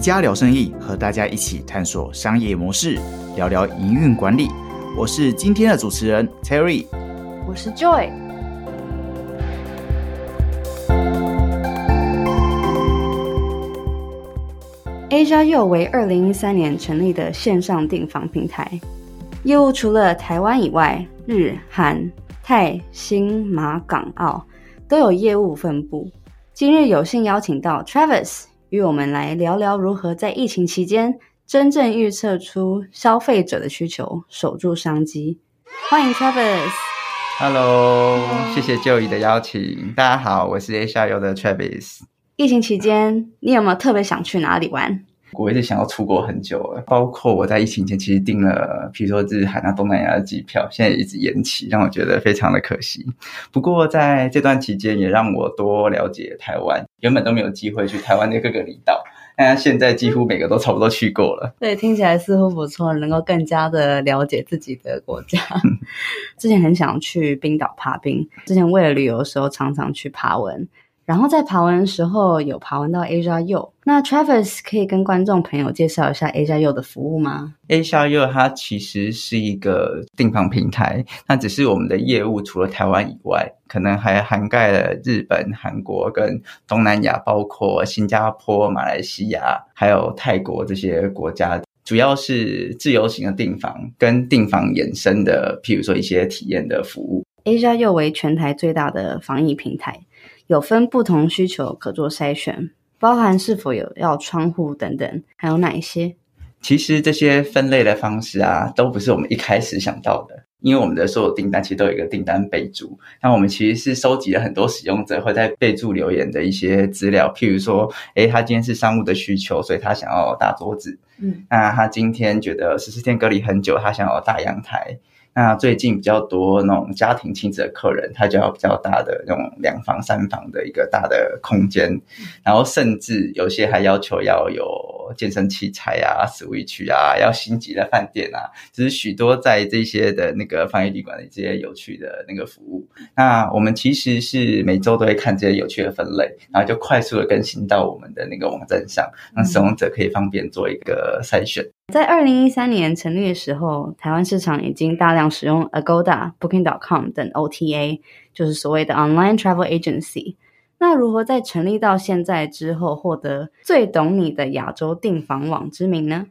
家聊生意，和大家一起探索商业模式，聊聊营运管理。我是今天的主持人 Terry，我是 Joy。Asia U 为二零一三年成立的线上订房平台，业务除了台湾以外，日、韩、泰、新、马、港、澳都有业务分布。今日有幸邀请到 Travis 与我们来聊聊如何在疫情期间真正预测出消费者的需求，守住商机。欢迎 Travis。Hello，谢谢 Joey 的邀请。大家好，我是 Asia U 的 Travis。疫情期间，你有没有特别想去哪里玩？我一直想要出国很久了，包括我在疫情前其实订了，比如说日韩啊、东南亚的机票，现在一直延期，让我觉得非常的可惜。不过在这段期间，也让我多了解台湾，原本都没有机会去台湾的各个离岛，但现在几乎每个都差不多去过了。对，听起来似乎不错，能够更加的了解自己的国家。之前很想去冰岛爬冰，之前为了旅游的时候常常去爬文。然后在爬文的时候有爬文到 Asia U，那 Travis 可以跟观众朋友介绍一下 Asia U 的服务吗？Asia U 它其实是一个订房平台，那只是我们的业务除了台湾以外，可能还涵盖了日本、韩国跟东南亚，包括新加坡、马来西亚还有泰国这些国家，主要是自由行的订房跟订房衍生的，譬如说一些体验的服务。Asia U 为全台最大的防疫平台。有分不同需求可做筛选，包含是否有要窗户等等，还有哪一些？其实这些分类的方式啊，都不是我们一开始想到的，因为我们的所有订单其实都有一个订单备注。那我们其实是收集了很多使用者会在备注留言的一些资料，譬如说，诶，他今天是商务的需求，所以他想要大桌子。嗯，那他今天觉得十四天隔离很久，他想要大阳台。那最近比较多那种家庭亲子的客人，他就要比较大的那种两房三房的一个大的空间，然后甚至有些还要求要有。健身器材啊，Switch 啊，要星级的饭店啊，就是许多在这些的那个防疫旅馆的这些有趣的那个服务。那我们其实是每周都会看这些有趣的分类，然后就快速的更新到我们的那个网站上，让使用者可以方便做一个筛选。在二零一三年成立的时候，台湾市场已经大量使用 Agoda、Booking.com 等 OTA，就是所谓的 Online Travel Agency。那如何在成立到现在之后获得最懂你的亚洲订房网之名呢？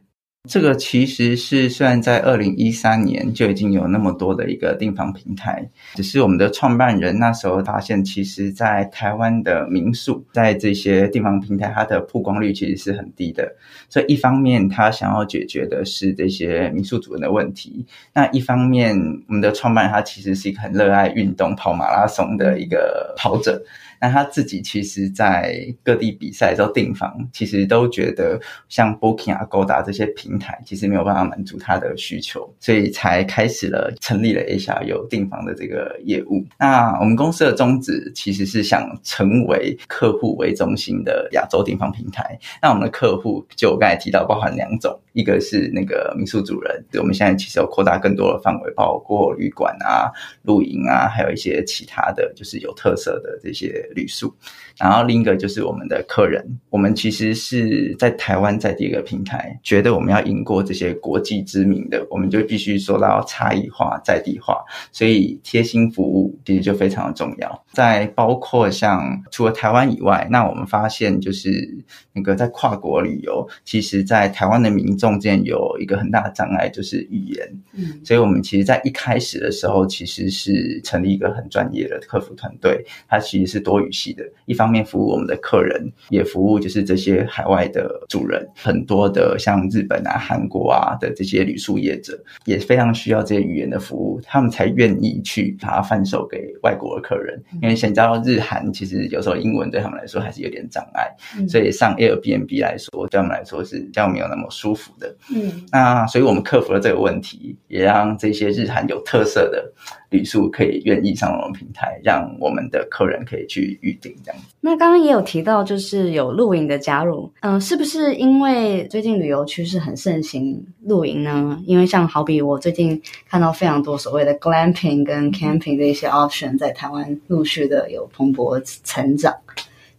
这个其实是虽然在二零一三年就已经有那么多的一个订房平台，只是我们的创办人那时候发现，其实，在台湾的民宿在这些订房平台，它的曝光率其实是很低的。所以一方面他想要解决的是这些民宿主人的问题，那一方面我们的创办人他其实是一个很热爱运动、跑马拉松的一个跑者。那他自己其实，在各地比赛之后订房，其实都觉得像 Booking 啊、Goda 这些平平台，其实没有办法满足他的需求，所以才开始了成立了一下有订房的这个业务。那我们公司的宗旨其实是想成为客户为中心的亚洲订房平台。那我们的客户就我刚才提到，包含两种，一个是那个民宿主人，我们现在其实有扩大更多的范围，包括旅馆啊、露营啊，还有一些其他的就是有特色的这些。旅宿，然后另一个就是我们的客人，我们其实是在台湾在第一个平台，觉得我们要赢过这些国际知名的，我们就必须说到差异化、在地化，所以贴心服务其实就非常的重要。在包括像除了台湾以外，那我们发现就是那个在跨国旅游，其实在台湾的民众间有一个很大的障碍，就是语言。嗯，所以我们其实，在一开始的时候，其实是成立一个很专业的客服团队，它其实是多。语系的，一方面服务我们的客人，也服务就是这些海外的主人，很多的像日本啊、韩国啊的这些旅宿业者，也非常需要这些语言的服务，他们才愿意去把它贩售给外国的客人。因为想知道日韩，其实有时候英文对他们来说还是有点障碍，所以上 Airbnb 来说，对他们来说是比较没有那么舒服的。嗯，那所以我们克服了这个问题，也让这些日韩有特色的。旅宿可以愿意上我们平台，让我们的客人可以去预定这样子。那刚刚也有提到，就是有露营的加入，嗯，是不是因为最近旅游趋势很盛行露营呢？因为像好比我最近看到非常多所谓的 glamping 跟 camping 的一些 option 在台湾陆续的有蓬勃成长。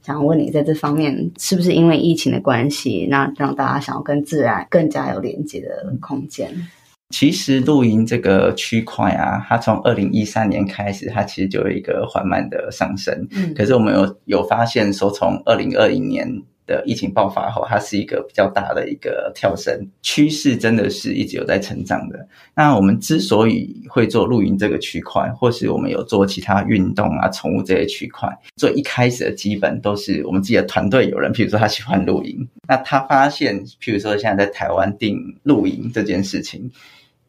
想问你，在这方面是不是因为疫情的关系，那让大家想要跟自然更加有连接的空间？其实露营这个区块啊，它从二零一三年开始，它其实就有一个缓慢的上升。嗯可是我们有有发现说，从二零二零年的疫情爆发后，它是一个比较大的一个跳升趋势，真的是一直有在成长的。那我们之所以会做露营这个区块，或是我们有做其他运动啊、宠物这些区块，最一开始的基本都是我们自己的团队有人，譬如说他喜欢露营，那他发现，譬如说现在在台湾订露营这件事情。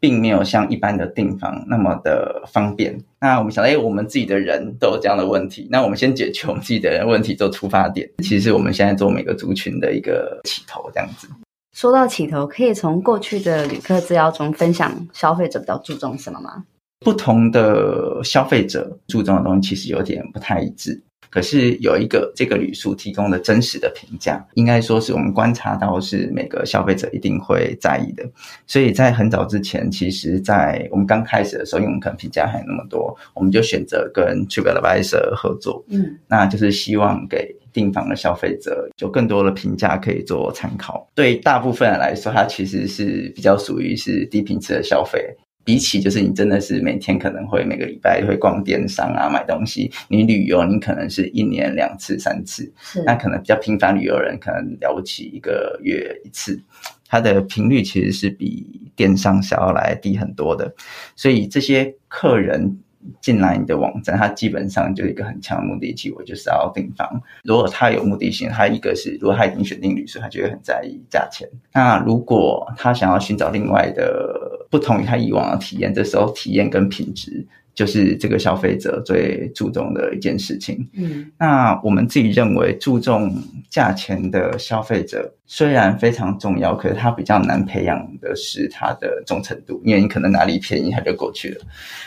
并没有像一般的订房那么的方便。那我们想，哎，我们自己的人都有这样的问题，那我们先解决我们自己的人问题做出发点。其实我们现在做每个族群的一个起头，这样子。说到起头，可以从过去的旅客资料中分享消费者比较注重什么吗？不同的消费者注重的东西其实有点不太一致。可是有一个这个旅宿提供的真实的评价，应该说是我们观察到是每个消费者一定会在意的。所以在很早之前，其实，在我们刚开始的时候，因为我们可能评价还有那么多，我们就选择跟 TripAdvisor 合作，嗯那就是希望给订房的消费者有更多的评价可以做参考。对大部分人来说，它其实是比较属于是低频次的消费。比起就是你真的是每天可能会每个礼拜会逛电商啊买东西，你旅游你可能是一年两次三次，是那可能比较频繁旅游人可能了不起一个月一次，它的频率其实是比电商想要来低很多的，所以这些客人进来你的网站，他基本上就有一个很强的目的性，我就是要订房。如果他有目的性，他一个是如果他已经选定旅社，他就会很在意价钱。那如果他想要寻找另外的不同于他以往的体验，这时候体验跟品质就是这个消费者最注重的一件事情。嗯那我们自己认为，注重价钱的消费者虽然非常重要，可是他比较难培养的是他的忠诚度，因为你可能哪里便宜他就过去了。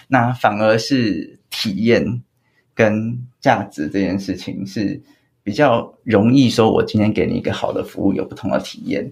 那反而是体验跟价值这件事情是比较容易说，我今天给你一个好的服务，有不同的体验，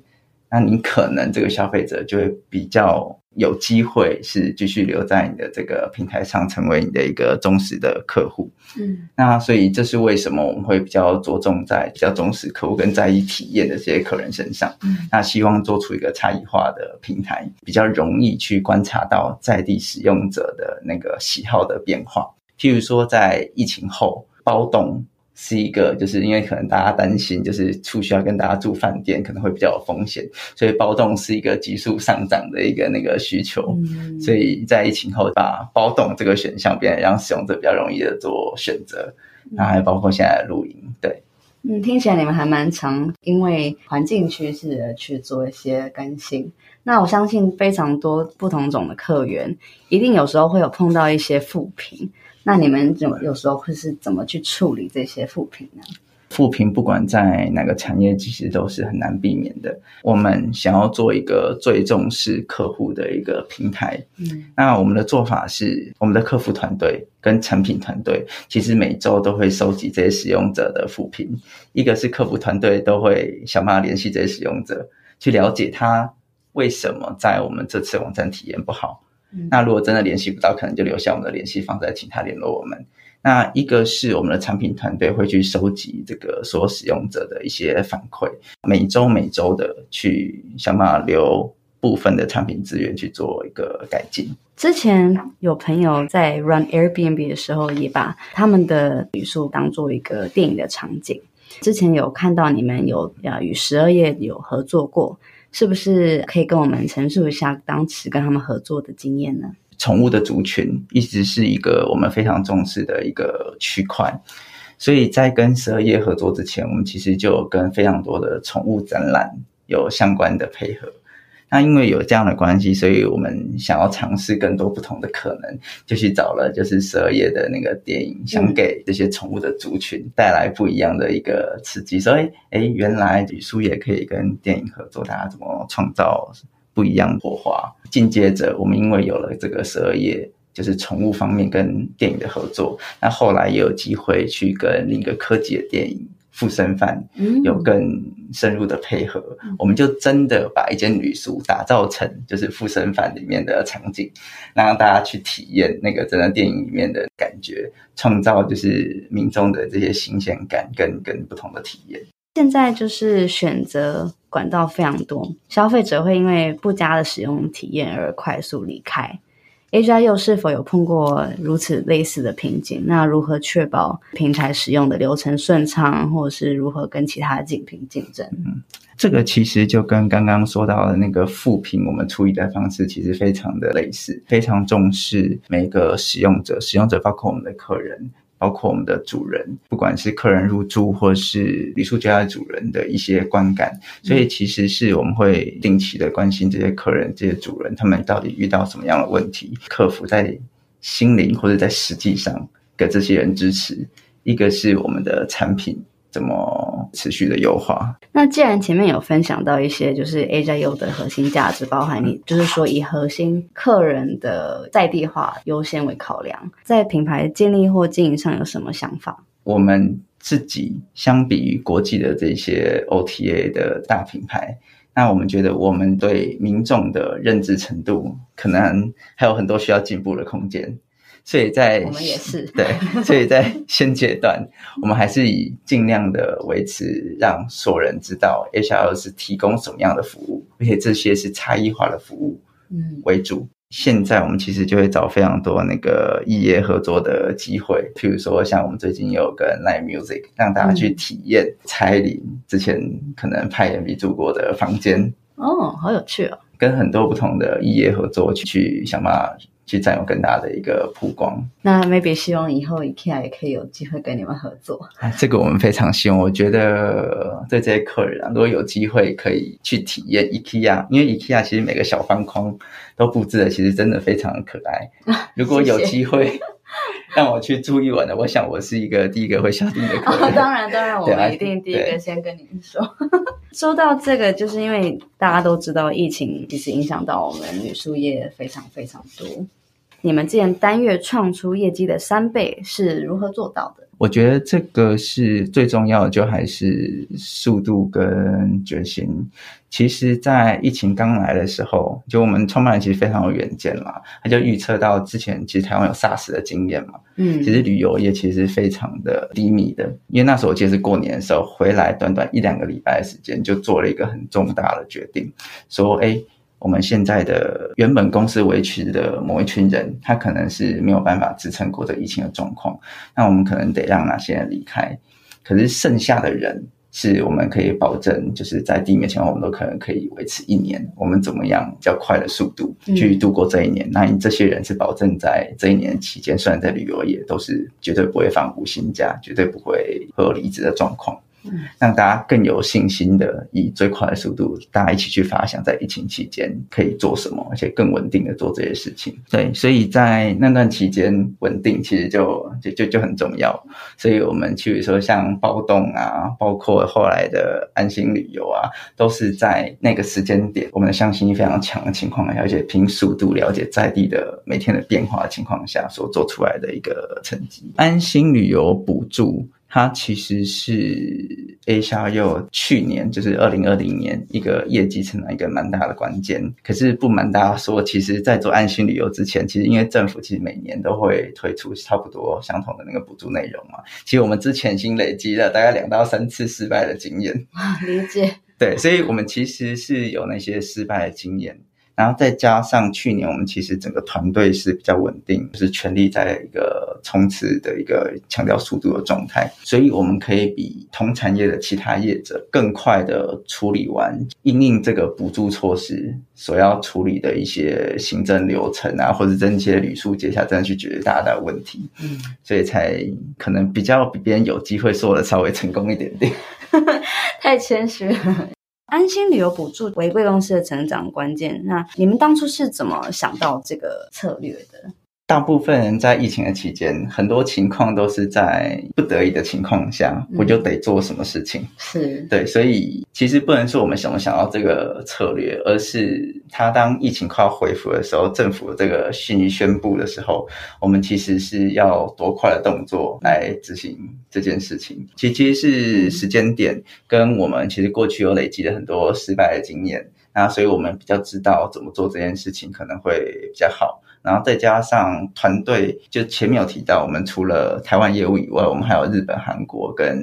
那你可能这个消费者就会比较有机会是继续留在你的这个平台上，成为你的一个忠实的客户。嗯那所以这是为什么我们会比较着重在比较忠实客户跟在意体验的这些客人身上。嗯那希望做出一个差异化的平台，比较容易去观察到在地使用者的那个喜好的变化。譬如说，在疫情后，包栋是一个，就是因为可能大家担心，就是出去要跟大家住饭店，可能会比较有风险，所以包栋是一个急速上涨的一个那个需求。嗯，所以在疫情后，把包栋这个选项变得让使用者比较容易的做选择，那还包括现在的露营，对。嗯，听起来你们还蛮常因为环境趋势而去做一些更新。那我相信非常多不同种的客源，一定有时候会有碰到一些负评。那你们有有时候会是怎么去处理这些负评呢？负评不管在哪个产业，其实都是很难避免的。我们想要做一个最重视客户的一个平台，嗯那我们的做法是，我们的客服团队跟产品团队，其实每周都会收集这些使用者的负评。一个是客服团队都会想办法联系这些使用者，去了解他为什么在我们这次网站体验不好。嗯那如果真的联系不到，可能就留下我们的联系方式，再请他联络我们。那一个是我们的产品团队会去收集这个所有使用者的一些反馈，每周每周的去想办法留部分的产品资源去做一个改进。之前有朋友在 run Airbnb 的时候，也把他们的旅宿当做一个电影的场景。之前有看到你们有呃与十二夜有合作过，是不是可以跟我们陈述一下当时跟他们合作的经验呢？宠物的族群一直是一个我们非常重视的一个区块，所以在跟十二夜合作之前，我们其实就跟非常多的宠物展览有相关的配合。那因为有这样的关系，所以我们想要尝试更多不同的可能，就去找了就是十二页的那个电影，想给这些宠物的族群带来不一样的一个刺激。所以，哎，原来旅宿也可以跟电影合作，大家怎么创造不一样的火花？紧接着，我们因为有了这个十二页。就是宠物方面跟电影的合作，那后来也有机会去跟另一个科技的电影富生饭嗯有更深入的配合，我们就真的把一间旅宿打造成就是富生饭里面的场景，让大家去体验那个真的电影里面的感觉，创造就是民众的这些新鲜感跟跟不同的体验。现在就是选择管道非常多，消费者会因为不佳的使用体验而快速离开。A 加又是否有碰过如此类似的瓶颈？那如何确保平台使用的流程顺畅，或者是如何跟其他的竞品竞争？嗯这个其实就跟刚刚说到的那个复评，我们处理的方式其实非常的类似，非常重视每个使用者，使用者包括我们的客人。包括我们的主人，不管是客人入住或是旅宿家的主人的一些观感，所以其实是我们会定期的关心这些客人、这些主人，他们到底遇到什么样的问题，克服在心灵或者在实际上给这些人支持。一个是我们的产品怎么持续的优化，那既然前面有分享到一些就是 A 加 U 的核心价值，包含你就是说以核心客人的在地化优先为考量，在品牌建立或经营上有什么想法？我们自己相比于国际的这些 OTA 的大品牌，那我们觉得我们对民众的认知程度可能还有很多需要进步的空间。所以在我们也是 对，所以在现阶段，我们还是以尽量的维持，让所有人知道 HR 是提供什么样的服务，而且这些是差异化的服务嗯为主。现在我们其实就会找非常多那个异业合作的机会，譬如说像我们最近有跟 Live Music 让大家去体验蔡依林之前可能派 MV 住过的房间，哦，好有趣哦。跟很多不同的异业合作去去想办法去占有更大的一个曝光。那 maybe 希望以后 IKEA 也可以有机会跟你们合作。哎，这个我们非常希望。我觉得对这些客人啊，如果有机会可以去体验 IKEA，因为 IKEA 其实每个小方框都布置的其实真的非常的可爱。如果有机会 让我去住一晚的，我想我是一个第一个会下定的客哦，当然，当然，我们一定第一个先跟你们说。说到这个，就是因为大家都知道疫情其实影响到我们旅宿业非常非常多。你们之前单月创出业绩的三倍是如何做到的？我觉得这个是最重要的，就还是速度跟决心。其实，在疫情刚来的时候，就我们创办人其实非常有远见嘛，他就预测到之前其实台湾有 SARS 的经验嘛，嗯其实旅游业其实非常的低迷的，因为那时候我记得是过年的时候回来，短短一两个礼拜的时间就做了一个很重大的决定，说，哎，我们现在的原本公司维持的某一群人，他可能是没有办法支撑过这疫情的状况，那我们可能得让那些人离开，可是剩下的人。是我们可以保证，就是在地面情况，我们都可能可以维持一年。我们怎么样比较快的速度嗯去度过这一年？那你这些人是保证在这一年期间，虽然在旅游业都是绝对不会放无薪假，绝对不会会有离职的状况。让大家更有信心的以最快的速度，大家一起去发想在疫情期间可以做什么，而且更稳定的做这些事情。对，所以在那段期间稳定其实就就就就很重要。所以我们譬如说像包动啊，包括后来的安心旅游啊，都是在那个时间点，我们的向心力非常强的情况下，而且凭速度了解在地的每天的变化的情况下所做出来的一个成绩。安心旅游补助。它其实是 A 沙柚去年就是二零二零年一个业绩成长一个蛮大的关键。可是不瞒大家说，其实，在做安心旅游之前，其实因为政府其实每年都会推出差不多相同的那个补助内容嘛。其实我们之前已经累积了大概两到三次失败的经验。理解。对，所以我们其实是有那些失败的经验。然后再加上去年我们其实整个团队是比较稳定，就是全力在一个冲刺的一个强调速度的状态，所以我们可以比同产业的其他业者更快的处理完因应这个补助措施所要处理的一些行政流程啊，或者这些旅宿接下来真的去解决大家的问题，嗯，所以才可能比较比别人有机会做的稍微成功一点点。太谦虚了。安心旅游补助为贵公司的成长关键。那你们当初是怎么想到这个策略的？大部分人在疫情的期间，很多情况都是在不得已的情况下，我就得做什么事情。是对，所以其实不能说我们想不想要这个策略，而是他当疫情快要恢复的时候，政府这个信息宣布的时候，我们其实是要多快的动作来执行这件事情。其其实是时间点跟我们其实过去有累积的很多失败的经验，那所以我们比较知道怎么做这件事情可能会比较好。然后再加上团队，就前面有提到，我们除了台湾业务以外，我们还有日本、韩国跟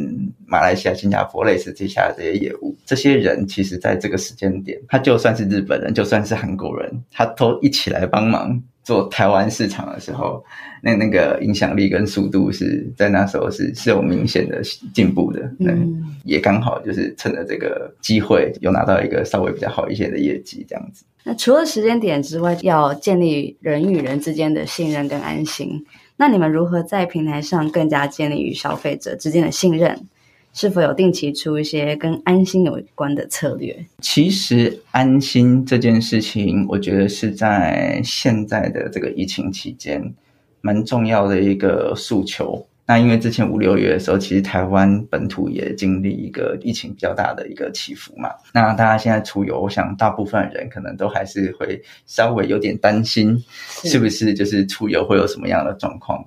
马来西亚、新加坡类似接下这些业务。这些人其实在这个时间点，他就算是日本人，就算是韩国人，他都一起来帮忙做台湾市场的时候，那那个影响力跟速度是在那时候是是有明显的进步的。嗯，也刚好就是趁着这个机会，有拿到一个稍微比较好一些的业绩，这样子。那除了时间点之外，要建立人与人之间的信任跟安心。那你们如何在平台上更加建立与消费者之间的信任？是否有定期出一些跟安心有关的策略？其实安心这件事情，我觉得是在现在的这个疫情期间，蛮重要的一个诉求。那因为之前五六月的时候，其实台湾本土也经历一个疫情比较大的一个起伏嘛。那大家现在出游，我想大部分人可能都还是会稍微有点担心，是不是就是出游会有什么样的状况？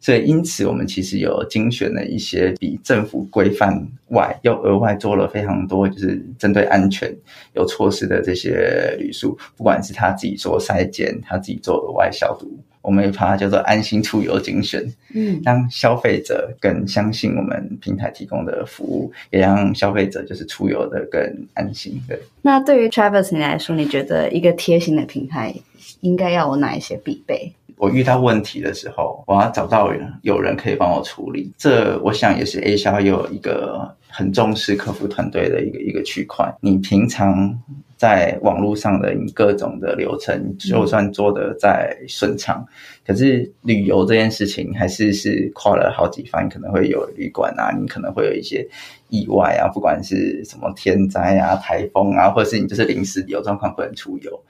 所以因此，我们其实有精选了一些比政府规范外，又额外做了非常多，就是针对安全有措施的这些旅宿，不管是他自己做筛检，他自己做额外消毒。我们也把它叫做安心出游精选，嗯，让消费者更相信我们平台提供的服务，也让消费者就是出游的更安心。对。那对于 Travis 你来说，你觉得一个贴心的平台应该要有哪一些必备？我遇到问题的时候，我要找到有人可以帮我处理。这我想也是 A 销有一个很重视客服团队的一个一个区块。你平常。在网络上的你各种的流程，就算做的再顺畅，可是旅游这件事情还是是跨了好几番，可能会有旅馆啊，你可能会有一些意外啊，不管是什么天灾啊、台风啊，或者是你就是临时有状况不能出游，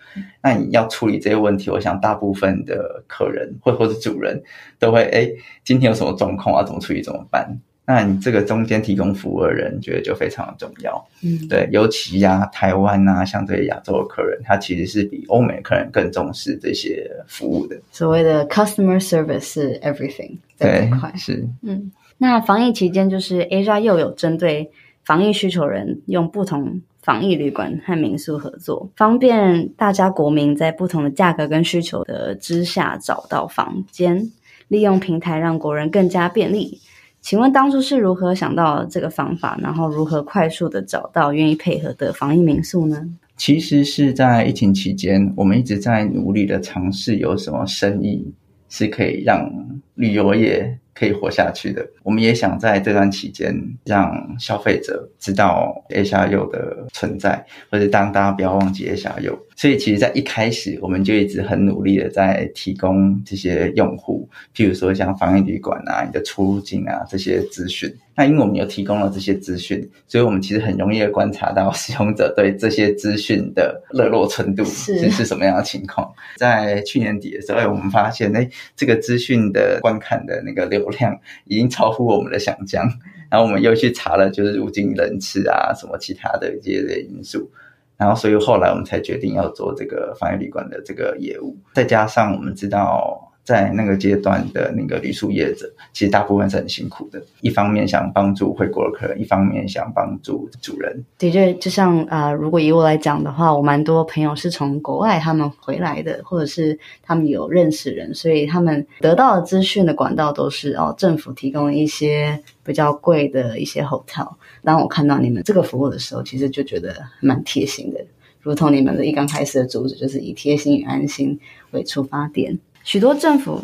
那你要处理这些问题，我想大部分的客人或或者主人都会，哎，今天有什么状况啊？怎么处理？怎么办？那你这个中间提供服务的人，觉得就非常的重要。嗯，对，尤其呀，台湾啊，像这些亚洲的客人，他其实是比欧美客人更重视这些服务的。所谓的 customer service 是 everything 在这块是。嗯，那防疫期间，就是 Asia 又有针对防疫需求人，用不同防疫旅馆和民宿合作，方便大家国民在不同的价格跟需求的之下找到房间，利用平台让国人更加便利。请问当初是如何想到这个方法，然后如何快速的找到愿意配合的防疫民宿呢？其实是在疫情期间，我们一直在努力的尝试有什么生意是可以让旅游业。可以活下去的，我们也想在这段期间让消费者知道 A 下 U 的存在，或者当大家不要忘记 A 下 U。所以，其实，在一开始，我们就一直很努力的在提供这些用户，譬如说像防疫旅馆啊、你的出入境啊这些资讯。那因为我们有提供了这些资讯，所以我们其实很容易的观察到使用者对这些资讯的热络程度是是什么样的情况。在去年底的时候，我们发现，哎，这个资讯的观看的那个流量已经超乎我们的想象。然后我们又去查了，就是入境人次啊，什么其他的一些因素。然后，所以后来我们才决定要做这个防疫旅馆的这个业务。再加上我们知道。在那个阶段的那个旅宿业者，其实大部分是很辛苦的。一方面想帮助回国的客人，一方面想帮助主人。的确，就像啊，如果以我来讲的话，我蛮多朋友是从国外他们回来的，或者是他们有认识人，所以他们得到的资讯的管道都是哦，政府提供一些比较贵的一些 hotel。当我看到你们这个服务的时候，其实就觉得蛮贴心的，如同你们的一刚开始的主旨就是以贴心与安心为出发点。许多政府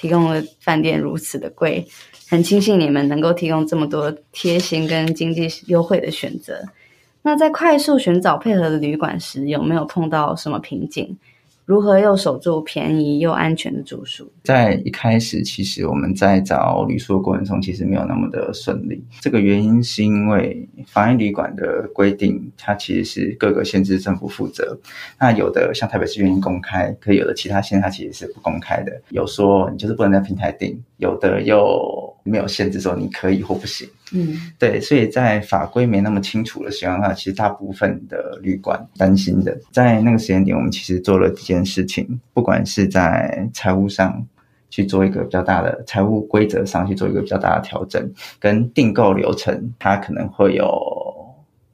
提供的饭店如此的贵，很庆幸你们能够提供这么多贴心跟经济优惠的选择。那在快速寻找配合的旅馆时，有没有碰到什么瓶颈？如何又守住便宜又安全的住宿？在一开始，其实我们在找旅宿的过程中，其实没有那么的顺利。这个原因是因为防疫旅馆的规定，它其实是各个县市政府负责。那有的像台北市愿意公开，可有的其他县它其实是不公开的。有说你就是不能在平台订，有的又没有限制说你可以或不行。嗯，对，所以在法规没那么清楚的情况下，其实大部分的旅馆担心的，在那个时间点，我们其实做了几件事情，不管是在财务上去做一个比较大的财务规则上去做一个比较大的调整，跟订购流程，它可能会有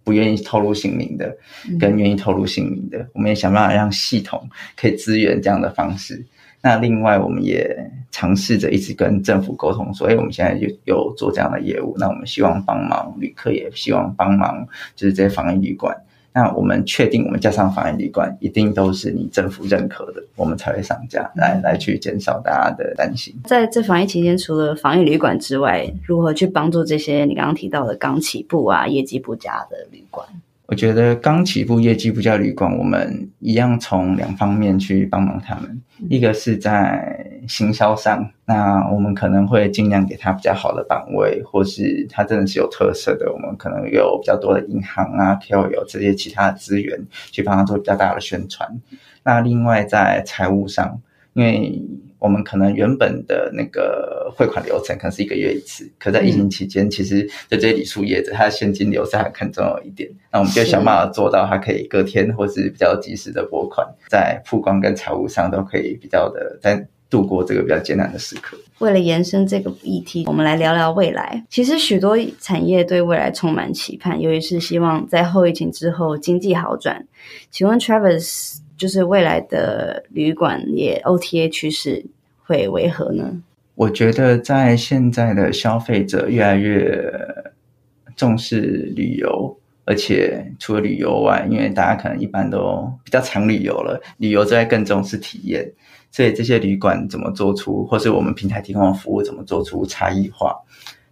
不愿意透露姓名的，跟愿意透露姓名的，我们也想办法让系统可以支援这样的方式。那另外，我们也尝试着一直跟政府沟通，说，哎，我们现在有有做这样的业务，那我们希望帮忙旅客，也希望帮忙就是这些防疫旅馆。那我们确定，我们加上防疫旅馆，一定都是你政府认可的，我们才会上架，来来去减少大家的担心。在这防疫期间，除了防疫旅馆之外，如何去帮助这些你刚刚提到的刚起步啊、业绩不佳的旅馆？我觉得刚起步业绩不叫旅馆，我们一样从两方面去帮忙他们。一个是在行销上，那我们可能会尽量给他比较好的版位，或是他真的是有特色的，我们可能有比较多的银行啊、KOL 这些其他的资源去帮他做比较大的宣传。那另外在财务上，因为我们可能原本的那个汇款流程可能是一个月一次，可在疫情期间，其实对这些礼数业者，他的现金流是还更重要一点。那我们就想办法做到，他可以隔天或是比较及时的拨款，在曝光跟财务上都可以比较的在度过这个比较艰难的时刻。为了延伸这个议题，我们来聊聊未来。其实许多产业对未来充满期盼，尤其是希望在后疫情之后经济好转。请问 Travis？就是未来的旅馆业 OTA 趋势会为何呢？我觉得在现在的消费者越来越重视旅游，而且除了旅游外，因为大家可能一般都比较常旅游了，旅游之外更重视体验，所以这些旅馆怎么做出，或是我们平台提供的服务怎么做出差异化，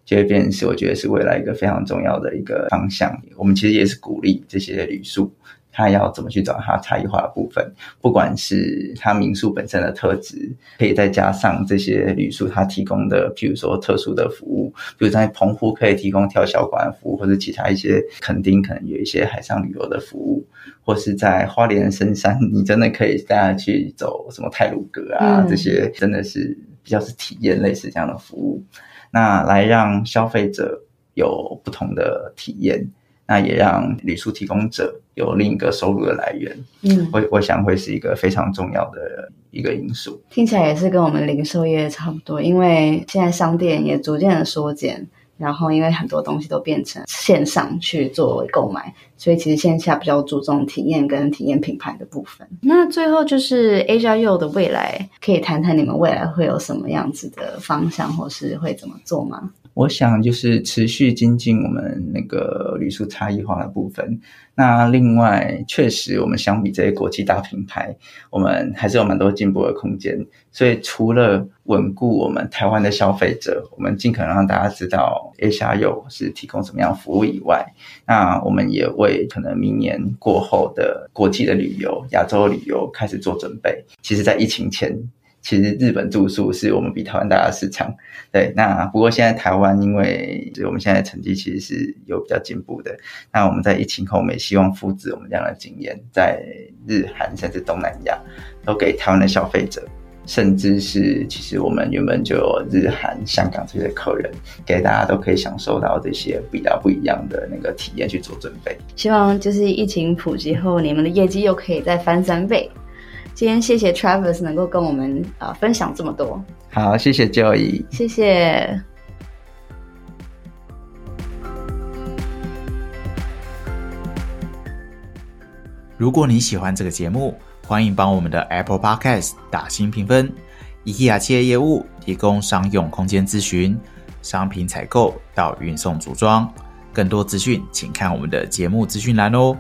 就会变成是我觉得是未来一个非常重要的一个方向。我们其实也是鼓励这些旅宿。他要怎么去找它差异化的部分？不管是他民宿本身的特质，可以再加上这些旅宿他提供的，譬如说特殊的服务，比如在澎湖可以提供跳小馆服务，或者其他一些垦丁可能有一些海上旅游的服务，或是在花莲深山，你真的可以带他去走什么泰鲁阁啊，这些真的是比较是体验类似这样的服务，那来让消费者有不同的体验。那也让旅宿提供者有另一个收入的来源，嗯，我我想会是一个非常重要的一个因素。听起来也是跟我们零售业差不多，因为现在商店也逐渐的缩减，然后因为很多东西都变成线上去作为购买，所以其实线下比较注重体验跟体验品牌的部分。那最后就是 Asia U 的未来，可以谈谈你们未来会有什么样子的方向，或是会怎么做吗？我想就是持续精进我们那个旅宿差异化的部分。那另外，确实我们相比这些国际大品牌，我们还是有蛮多进步的空间。所以除了稳固我们台湾的消费者，我们尽可能让大家知道 A 下游是提供什么样服务以外，那我们也为可能明年过后的国际的旅游、亚洲旅游开始做准备。其实，在疫情前。其实日本住宿是我们比台湾大的市场，对。那不过现在台湾，因为就我们现在成绩其实是有比较进步的。那我们在疫情后，我们也希望复制我们这样的经验，在日韩甚至东南亚，都给台湾的消费者，甚至是其实我们原本就有日韩、香港这些客人，给大家都可以享受到这些比较不一样的那个体验去做准备。希望就是疫情普及后，你们的业绩又可以再翻三倍。今天谢谢 Travis 能够跟我们啊分享这么多。好，谢谢 Joey，谢谢。如果你喜欢这个节目，欢迎帮我们的 Apple Podcast 打新评分。IKEA 企业业务提供商用空间咨询、商品采购到运送组装，更多资讯请看我们的节目资讯栏哦。